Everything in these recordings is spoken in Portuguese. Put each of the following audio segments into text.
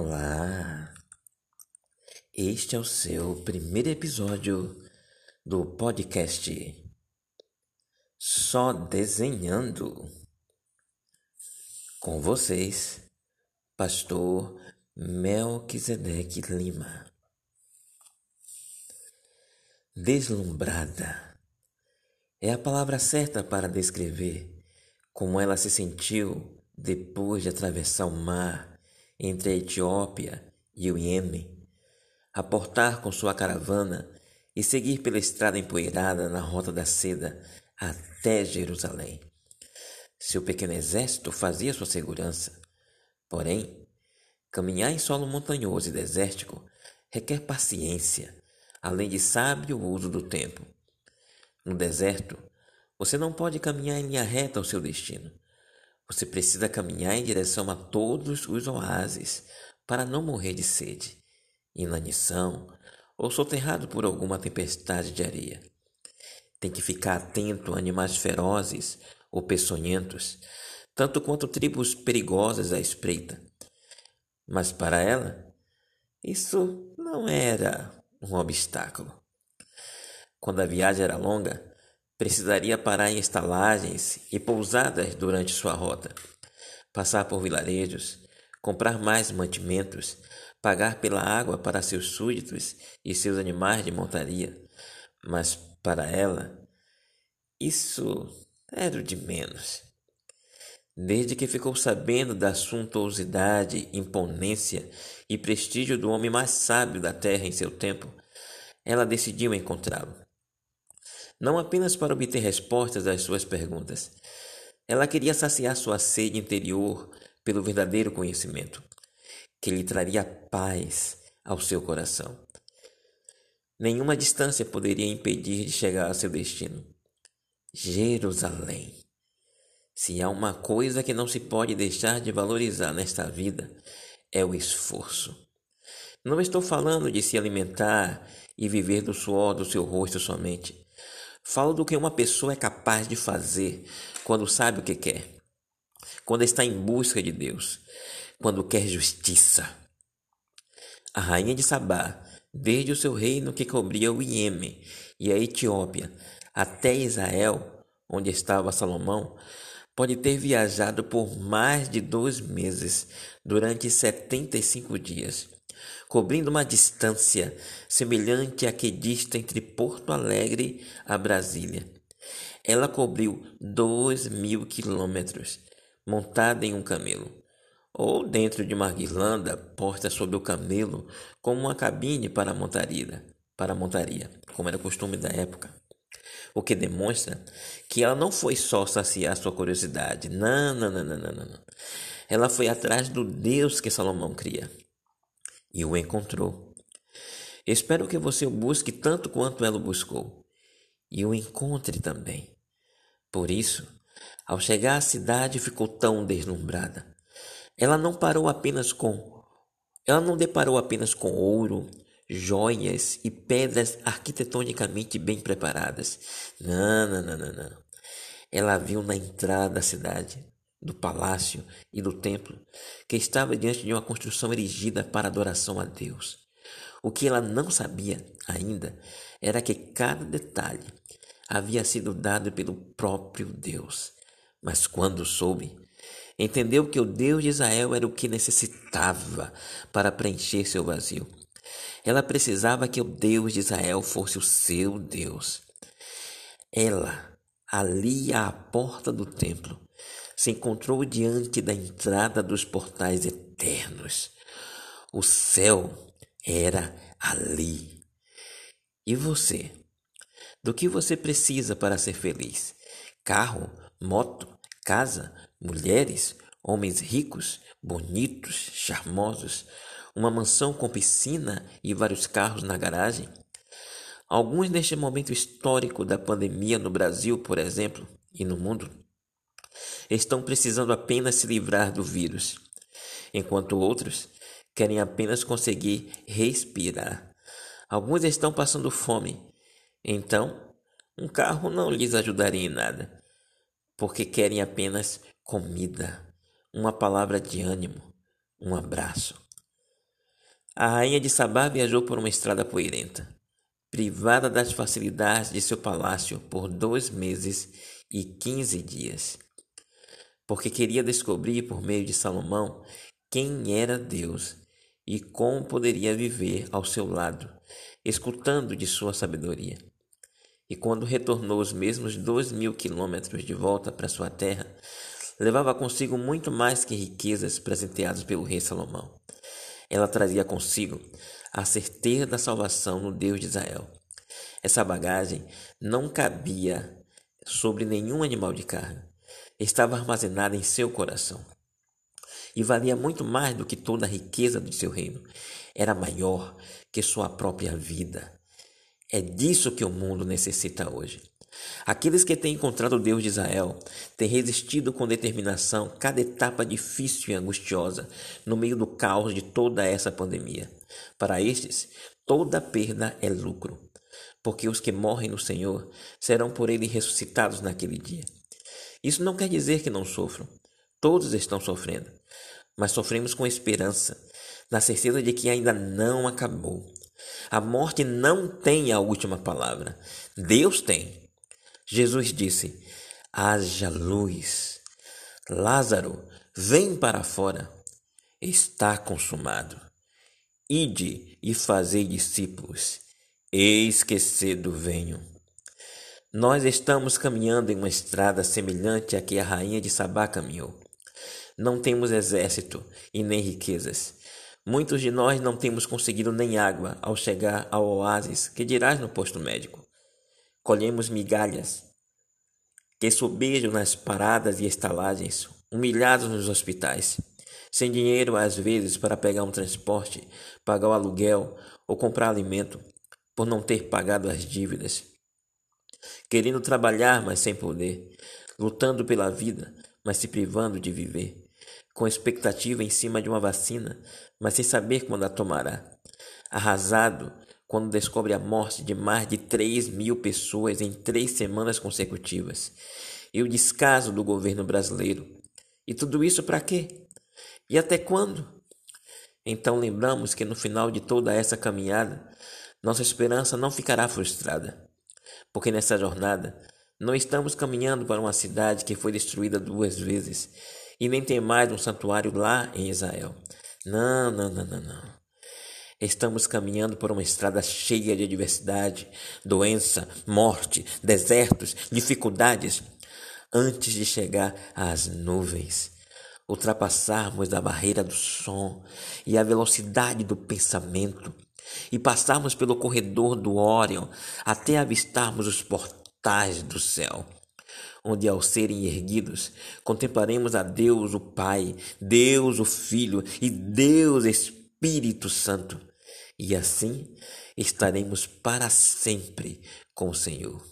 Olá! Este é o seu primeiro episódio do podcast Só Desenhando. Com vocês, Pastor Melquisedeque Lima. Deslumbrada é a palavra certa para descrever como ela se sentiu depois de atravessar o mar entre a Etiópia e o Iêmen, aportar com sua caravana e seguir pela estrada empoeirada na rota da seda até Jerusalém. Seu pequeno exército fazia sua segurança. Porém, caminhar em solo montanhoso e desértico requer paciência, além de sábio uso do tempo. No deserto, você não pode caminhar em linha reta ao seu destino. Você precisa caminhar em direção a todos os oásis para não morrer de sede, inanição ou soterrado por alguma tempestade de areia. Tem que ficar atento a animais ferozes ou peçonhentos, tanto quanto tribos perigosas à espreita. Mas para ela, isso não era um obstáculo. Quando a viagem era longa, Precisaria parar em estalagens e pousadas durante sua rota, passar por vilarejos, comprar mais mantimentos, pagar pela água para seus súditos e seus animais de montaria. Mas para ela, isso era o de menos. Desde que ficou sabendo da suntuosidade, imponência e prestígio do homem mais sábio da terra em seu tempo, ela decidiu encontrá-lo não apenas para obter respostas às suas perguntas. Ela queria saciar sua sede interior pelo verdadeiro conhecimento, que lhe traria paz ao seu coração. Nenhuma distância poderia impedir de chegar a seu destino. Jerusalém. Se há uma coisa que não se pode deixar de valorizar nesta vida, é o esforço. Não estou falando de se alimentar e viver do suor do seu rosto somente. Falo do que uma pessoa é capaz de fazer quando sabe o que quer, quando está em busca de Deus, quando quer justiça. A rainha de Sabá, desde o seu reino que cobria o Iêmen e a Etiópia até Israel, onde estava Salomão, pode ter viajado por mais de dois meses durante setenta e cinco dias cobrindo uma distância semelhante à que dista entre Porto Alegre a Brasília. Ela cobriu dois mil quilômetros, montada em um camelo, ou dentro de uma guirlanda posta sobre o camelo como uma cabine para a montaria, para a montaria, como era costume da época. O que demonstra que ela não foi só saciar sua curiosidade. Não, não, não, não, não, não. Ela foi atrás do Deus que Salomão cria e o encontrou. Espero que você o busque tanto quanto ela o buscou e o encontre também. Por isso, ao chegar à cidade, ficou tão deslumbrada. Ela não parou apenas com ela não deparou apenas com ouro, joias e pedras arquitetonicamente bem preparadas. Não, não, não, não, não. Ela viu na entrada da cidade do palácio e do templo, que estava diante de uma construção erigida para adoração a Deus. O que ela não sabia ainda era que cada detalhe havia sido dado pelo próprio Deus. Mas quando soube, entendeu que o Deus de Israel era o que necessitava para preencher seu vazio. Ela precisava que o Deus de Israel fosse o seu Deus. Ela, ali à porta do templo, se encontrou diante da entrada dos portais eternos. O céu era ali. E você? Do que você precisa para ser feliz? Carro, moto, casa, mulheres, homens ricos, bonitos, charmosos, uma mansão com piscina e vários carros na garagem? Alguns neste momento histórico da pandemia no Brasil, por exemplo, e no mundo, estão precisando apenas se livrar do vírus, enquanto outros querem apenas conseguir respirar. Alguns estão passando fome, então um carro não lhes ajudaria em nada, porque querem apenas comida, uma palavra de ânimo, um abraço. A rainha de Sabá viajou por uma estrada poeirenta, privada das facilidades de seu palácio por dois meses e quinze dias, porque queria descobrir por meio de Salomão quem era Deus e como poderia viver ao seu lado, escutando de sua sabedoria. E quando retornou os mesmos dois mil quilômetros de volta para sua terra, levava consigo muito mais que riquezas presenteadas pelo rei Salomão. Ela trazia consigo a certeza da salvação no Deus de Israel. Essa bagagem não cabia sobre nenhum animal de carne. Estava armazenada em seu coração. E valia muito mais do que toda a riqueza do seu reino. Era maior que sua própria vida. É disso que o mundo necessita hoje. Aqueles que têm encontrado o Deus de Israel têm resistido com determinação cada etapa difícil e angustiosa no meio do caos de toda essa pandemia. Para estes, toda perda é lucro, porque os que morrem no Senhor serão por ele ressuscitados naquele dia. Isso não quer dizer que não sofram. Todos estão sofrendo, mas sofremos com esperança, na certeza de que ainda não acabou. A morte não tem a última palavra. Deus tem. Jesus disse: haja luz. Lázaro, vem para fora. Está consumado. Ide e fazei discípulos. Eis venho. Nós estamos caminhando em uma estrada semelhante à que a rainha de Sabá caminhou. Não temos exército e nem riquezas Muitos de nós não temos conseguido nem água ao chegar ao oásis, que dirás no posto médico. Colhemos migalhas que sobejam nas paradas e estalagens, humilhados nos hospitais, sem dinheiro às vezes para pegar um transporte, pagar o aluguel ou comprar alimento, por não ter pagado as dívidas. Querendo trabalhar, mas sem poder, lutando pela vida, mas se privando de viver com expectativa em cima de uma vacina, mas sem saber quando a tomará. Arrasado quando descobre a morte de mais de 3 mil pessoas em três semanas consecutivas. E o descaso do governo brasileiro. E tudo isso para quê? E até quando? Então lembramos que no final de toda essa caminhada, nossa esperança não ficará frustrada, porque nessa jornada não estamos caminhando para uma cidade que foi destruída duas vezes e nem tem mais um santuário lá em Israel. Não, não, não, não, não. Estamos caminhando por uma estrada cheia de adversidade, doença, morte, desertos, dificuldades, antes de chegar às nuvens, ultrapassarmos a barreira do som e a velocidade do pensamento e passarmos pelo corredor do Órion até avistarmos os portais do céu onde ao serem erguidos contemplaremos a Deus o Pai, Deus o Filho e Deus Espírito Santo, e assim estaremos para sempre com o Senhor.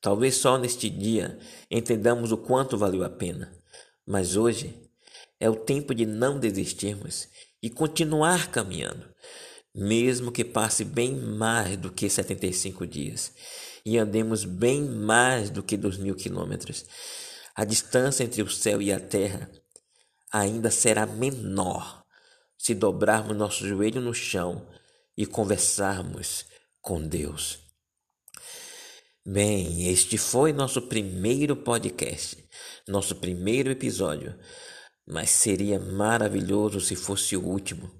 Talvez só neste dia entendamos o quanto valeu a pena, mas hoje é o tempo de não desistirmos e continuar caminhando, mesmo que passe bem mais do que 75 dias e andemos bem mais do que dois mil quilômetros. A distância entre o céu e a terra ainda será menor se dobrarmos nosso joelho no chão e conversarmos com Deus. Bem, este foi nosso primeiro podcast, nosso primeiro episódio, mas seria maravilhoso se fosse o último,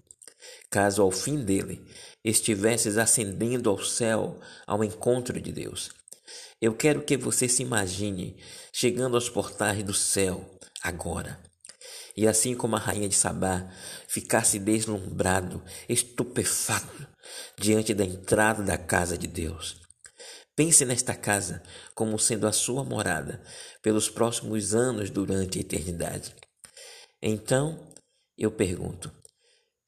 caso ao fim dele estivesses ascendendo ao céu ao encontro de Deus. Eu quero que você se imagine chegando aos portais do céu agora. E assim como a rainha de Sabá ficasse deslumbrado, estupefato diante da entrada da casa de Deus. Pense nesta casa como sendo a sua morada pelos próximos anos durante a eternidade. Então, eu pergunto: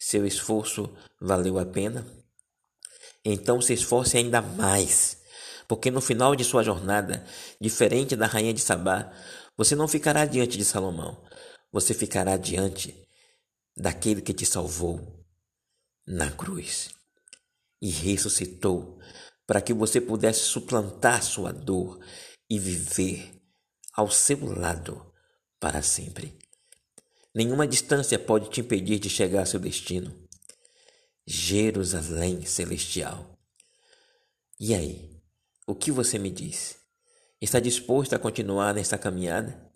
seu esforço valeu a pena? Então se esforce ainda mais, porque no final de sua jornada, diferente da rainha de Sabá, você não ficará diante de Salomão, você ficará diante daquele que te salvou na cruz e ressuscitou para que você pudesse suplantar sua dor e viver ao seu lado para sempre. Nenhuma distância pode te impedir de chegar ao seu destino. Jerusalém celestial. E aí, o que você me diz? Está disposto a continuar nesta caminhada?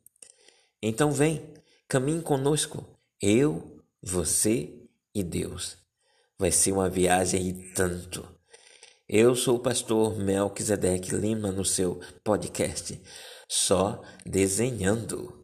Então vem, caminhe conosco, eu, você e Deus. Vai ser uma viagem e tanto. Eu sou o pastor Melquisedeque Lima no seu podcast Só Desenhando.